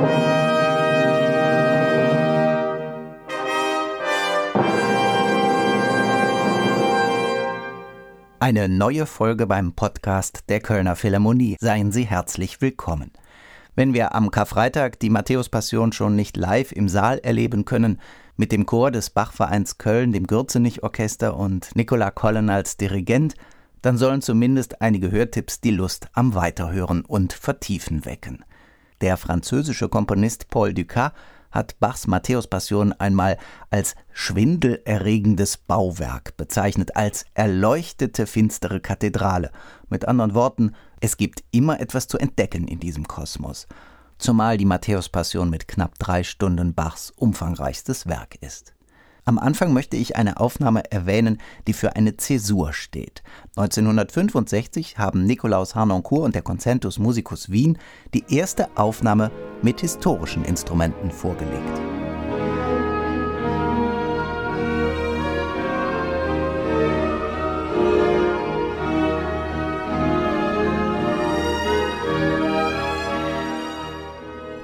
Eine neue Folge beim Podcast der Kölner Philharmonie. Seien Sie herzlich willkommen. Wenn wir am Karfreitag die Matthäus-Passion schon nicht live im Saal erleben können, mit dem Chor des Bachvereins Köln, dem Gürzenich-Orchester und Nicola Collen als Dirigent, dann sollen zumindest einige Hörtipps die Lust am Weiterhören und Vertiefen wecken. Der französische Komponist Paul Dukas hat Bachs Matthäus-Passion einmal als schwindelerregendes Bauwerk bezeichnet, als erleuchtete finstere Kathedrale. Mit anderen Worten, es gibt immer etwas zu entdecken in diesem Kosmos. Zumal die Matthäus-Passion mit knapp drei Stunden Bachs umfangreichstes Werk ist. Am Anfang möchte ich eine Aufnahme erwähnen, die für eine Zäsur steht. 1965 haben Nikolaus Harnoncourt und der Concentus Musicus Wien die erste Aufnahme mit historischen Instrumenten vorgelegt.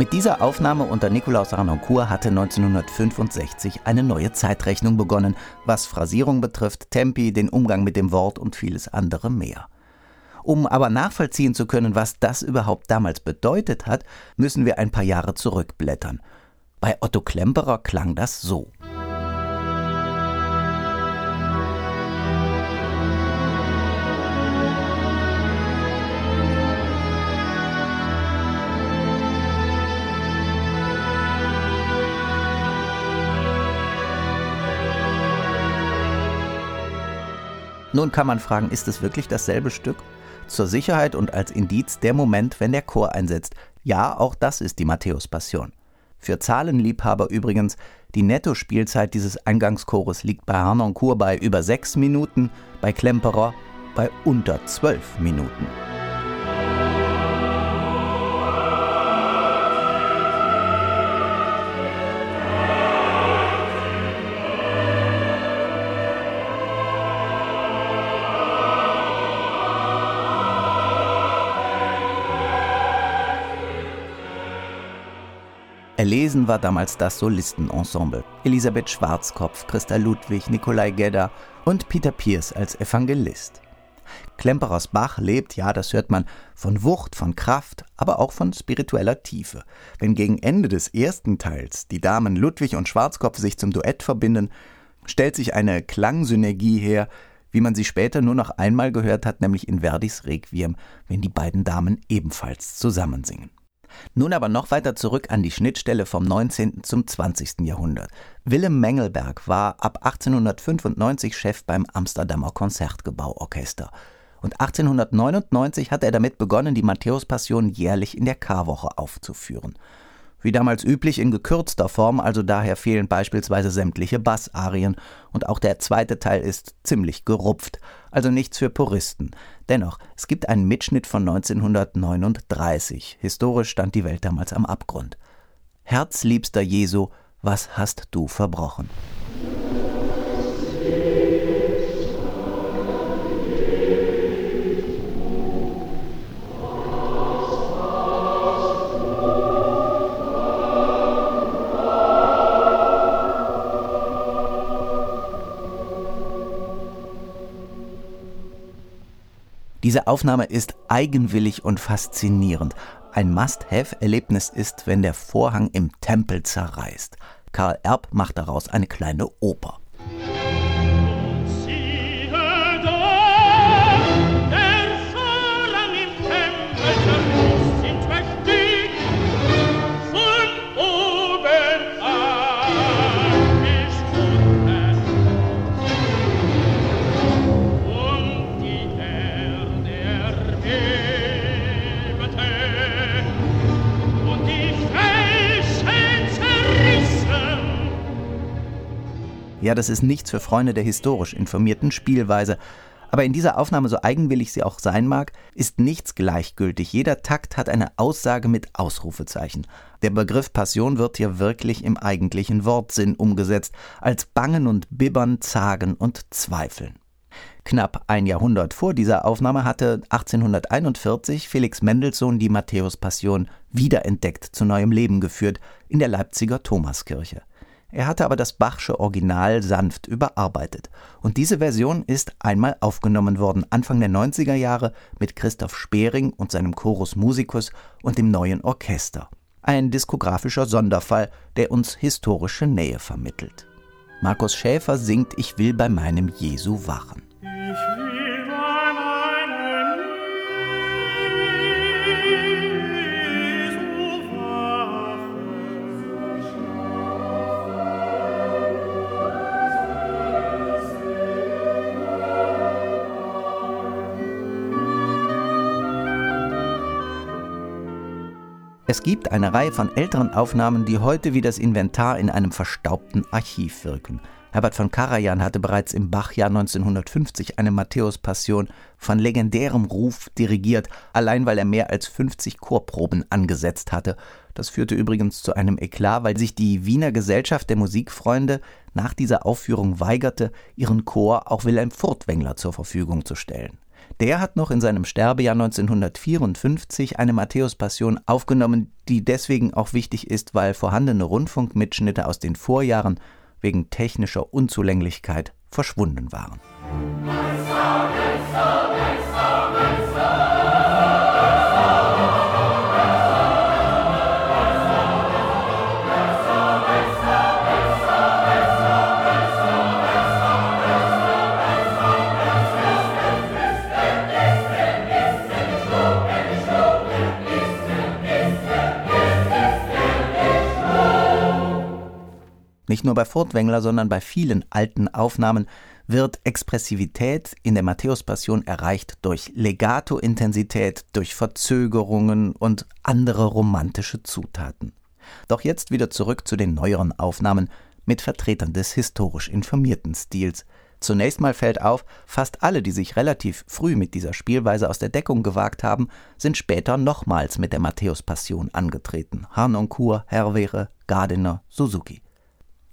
Mit dieser Aufnahme unter Nikolaus Arnoncourt hatte 1965 eine neue Zeitrechnung begonnen, was Phrasierung betrifft, Tempi, den Umgang mit dem Wort und vieles andere mehr. Um aber nachvollziehen zu können, was das überhaupt damals bedeutet hat, müssen wir ein paar Jahre zurückblättern. Bei Otto Klemperer klang das so. Nun kann man fragen, ist es wirklich dasselbe Stück? Zur Sicherheit und als Indiz der Moment, wenn der Chor einsetzt. Ja, auch das ist die Matthäus-Passion. Für Zahlenliebhaber übrigens, die Nettospielzeit dieses Eingangschores liegt bei Harnoncourt bei über sechs Minuten, bei Klemperer bei unter zwölf Minuten. Erlesen war damals das Solistenensemble. Elisabeth Schwarzkopf, Christa Ludwig, Nikolai Gedda und Peter Pierce als Evangelist. Klemperers Bach lebt, ja, das hört man, von Wucht, von Kraft, aber auch von spiritueller Tiefe. Wenn gegen Ende des ersten Teils die Damen Ludwig und Schwarzkopf sich zum Duett verbinden, stellt sich eine Klangsynergie her, wie man sie später nur noch einmal gehört hat, nämlich in Verdis Requiem, wenn die beiden Damen ebenfalls zusammensingen. Nun aber noch weiter zurück an die Schnittstelle vom 19. zum 20. Jahrhundert. Willem Mengelberg war ab 1895 Chef beim Amsterdamer Konzertgebauorchester. Und 1899 hat er damit begonnen, die Matthäus-Passion jährlich in der Karwoche aufzuführen. Wie damals üblich in gekürzter Form, also daher fehlen beispielsweise sämtliche Bassarien und auch der zweite Teil ist ziemlich gerupft, also nichts für Puristen. Dennoch, es gibt einen Mitschnitt von 1939. Historisch stand die Welt damals am Abgrund. Herzliebster Jesu, was hast du verbrochen? Diese Aufnahme ist eigenwillig und faszinierend. Ein Must-Have-Erlebnis ist, wenn der Vorhang im Tempel zerreißt. Karl Erb macht daraus eine kleine Oper. Ja, das ist nichts für Freunde der historisch informierten Spielweise. Aber in dieser Aufnahme, so eigenwillig sie auch sein mag, ist nichts gleichgültig. Jeder Takt hat eine Aussage mit Ausrufezeichen. Der Begriff Passion wird hier wirklich im eigentlichen Wortsinn umgesetzt, als Bangen und Bibbern, Zagen und Zweifeln. Knapp ein Jahrhundert vor dieser Aufnahme hatte 1841 Felix Mendelssohn die Matthäus-Passion wiederentdeckt zu neuem Leben geführt in der Leipziger Thomaskirche. Er hatte aber das Bachsche Original sanft überarbeitet. Und diese Version ist einmal aufgenommen worden, Anfang der 90er Jahre, mit Christoph Spering und seinem Chorus Musicus und dem neuen Orchester. Ein diskografischer Sonderfall, der uns historische Nähe vermittelt. Markus Schäfer singt Ich will bei meinem Jesu wachen. Es gibt eine Reihe von älteren Aufnahmen, die heute wie das Inventar in einem verstaubten Archiv wirken. Herbert von Karajan hatte bereits im Bachjahr 1950 eine Matthäus-Passion von legendärem Ruf dirigiert, allein weil er mehr als 50 Chorproben angesetzt hatte. Das führte übrigens zu einem Eklat, weil sich die Wiener Gesellschaft der Musikfreunde nach dieser Aufführung weigerte, ihren Chor auch Wilhelm Furtwängler zur Verfügung zu stellen. Der hat noch in seinem Sterbejahr 1954 eine Matthäus-Passion aufgenommen, die deswegen auch wichtig ist, weil vorhandene Rundfunkmitschnitte aus den Vorjahren wegen technischer Unzulänglichkeit verschwunden waren. Nicht nur bei Furtwängler, sondern bei vielen alten Aufnahmen wird Expressivität in der Matthäus-Passion erreicht durch Legato-Intensität, durch Verzögerungen und andere romantische Zutaten. Doch jetzt wieder zurück zu den neueren Aufnahmen mit Vertretern des historisch informierten Stils. Zunächst mal fällt auf, fast alle, die sich relativ früh mit dieser Spielweise aus der Deckung gewagt haben, sind später nochmals mit der Matthäus-Passion angetreten. Harnoncourt, Herrwehre, Gardiner, Suzuki.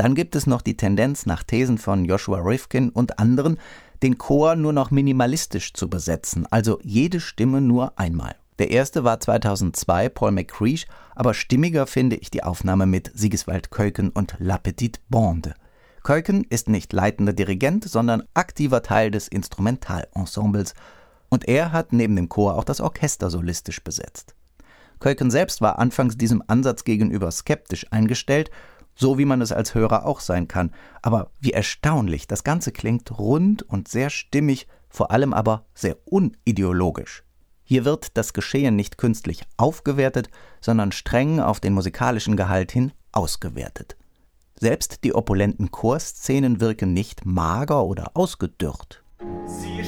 Dann gibt es noch die Tendenz, nach Thesen von Joshua Rifkin und anderen, den Chor nur noch minimalistisch zu besetzen, also jede Stimme nur einmal. Der erste war 2002 Paul McCreesh, aber stimmiger finde ich die Aufnahme mit Sigiswald Keuken und La Petite Bande. Keuken ist nicht leitender Dirigent, sondern aktiver Teil des Instrumentalensembles und er hat neben dem Chor auch das Orchester solistisch besetzt. Keuken selbst war anfangs diesem Ansatz gegenüber skeptisch eingestellt so wie man es als Hörer auch sein kann. Aber wie erstaunlich, das Ganze klingt rund und sehr stimmig, vor allem aber sehr unideologisch. Hier wird das Geschehen nicht künstlich aufgewertet, sondern streng auf den musikalischen Gehalt hin ausgewertet. Selbst die opulenten Chorszenen wirken nicht mager oder ausgedürrt. Sie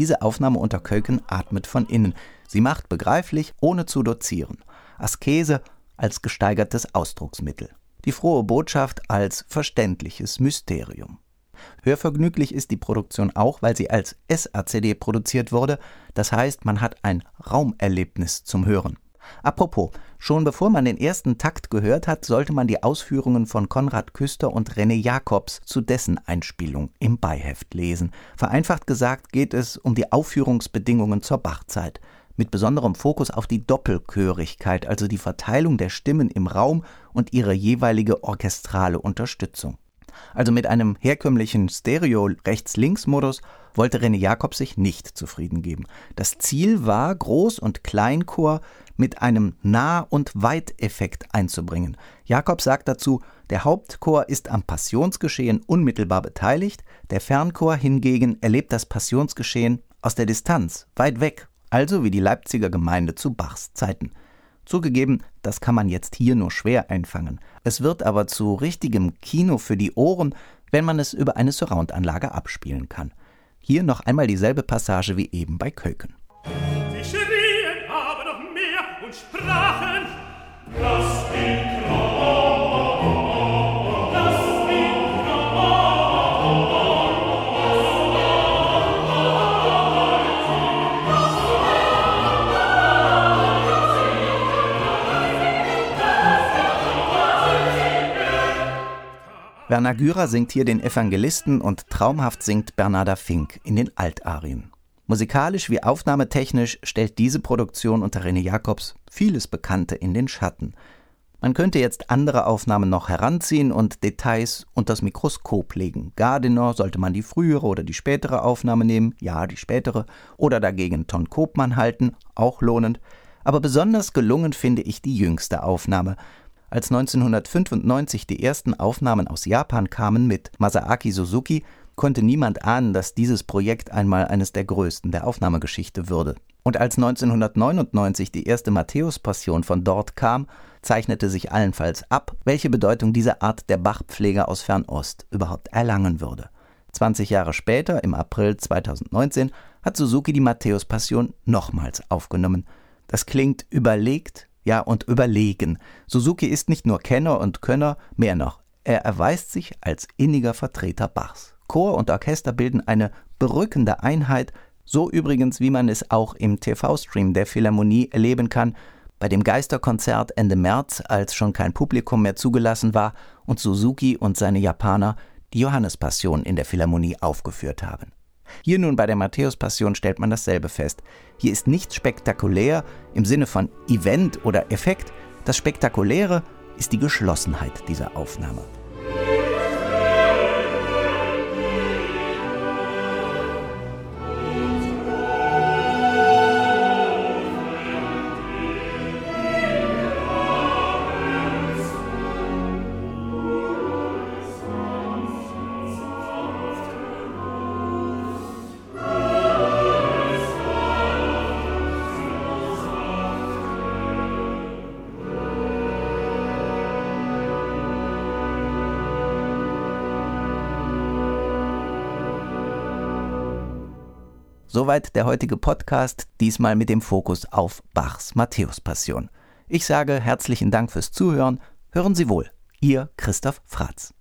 Diese Aufnahme unter Köken atmet von innen. Sie macht begreiflich, ohne zu dozieren. Askese als gesteigertes Ausdrucksmittel. Die frohe Botschaft als verständliches Mysterium. Hörvergnüglich ist die Produktion auch, weil sie als SACD produziert wurde, das heißt, man hat ein Raumerlebnis zum Hören. Apropos, schon bevor man den ersten Takt gehört hat, sollte man die Ausführungen von Konrad Küster und René Jacobs zu dessen Einspielung im Beiheft lesen. Vereinfacht gesagt geht es um die Aufführungsbedingungen zur Bachzeit mit besonderem Fokus auf die Doppelchörigkeit, also die Verteilung der Stimmen im Raum und ihre jeweilige orchestrale Unterstützung. Also mit einem herkömmlichen Stereo-Rechts-Links-Modus wollte René Jakob sich nicht zufrieden geben. Das Ziel war, Groß- und Kleinchor mit einem Nah- und Weiteffekt einzubringen. Jakob sagt dazu, der Hauptchor ist am Passionsgeschehen unmittelbar beteiligt, der Fernchor hingegen erlebt das Passionsgeschehen aus der Distanz, weit weg, also wie die Leipziger Gemeinde zu Bachs Zeiten. Zugegeben, das kann man jetzt hier nur schwer einfangen. Es wird aber zu richtigem Kino für die Ohren, wenn man es über eine Surround-Anlage abspielen kann. Hier noch einmal dieselbe Passage wie eben bei Köken. Werner Gürer singt hier den Evangelisten und traumhaft singt Bernarda Fink in den Altarien. Musikalisch wie aufnahmetechnisch stellt diese Produktion unter René Jacobs vieles Bekannte in den Schatten. Man könnte jetzt andere Aufnahmen noch heranziehen und Details unter das Mikroskop legen. Gardiner sollte man die frühere oder die spätere Aufnahme nehmen, ja, die spätere, oder dagegen Ton Kopmann halten, auch lohnend. Aber besonders gelungen finde ich die jüngste Aufnahme, als 1995 die ersten Aufnahmen aus Japan kamen mit Masaaki Suzuki, konnte niemand ahnen, dass dieses Projekt einmal eines der größten der Aufnahmegeschichte würde. Und als 1999 die erste Matthäus-Passion von dort kam, zeichnete sich allenfalls ab, welche Bedeutung diese Art der Bachpfleger aus Fernost überhaupt erlangen würde. 20 Jahre später, im April 2019, hat Suzuki die Matthäus-Passion nochmals aufgenommen. Das klingt überlegt, ja, und überlegen. Suzuki ist nicht nur Kenner und Könner, mehr noch. Er erweist sich als inniger Vertreter Bachs. Chor und Orchester bilden eine berückende Einheit, so übrigens wie man es auch im TV-Stream der Philharmonie erleben kann, bei dem Geisterkonzert Ende März, als schon kein Publikum mehr zugelassen war und Suzuki und seine Japaner die Johannespassion in der Philharmonie aufgeführt haben. Hier nun bei der Matthäus-Passion stellt man dasselbe fest. Hier ist nichts spektakulär im Sinne von Event oder Effekt. Das Spektakuläre ist die Geschlossenheit dieser Aufnahme. Soweit der heutige Podcast, diesmal mit dem Fokus auf Bachs Matthäus-Passion. Ich sage herzlichen Dank fürs Zuhören. Hören Sie wohl. Ihr Christoph Fratz.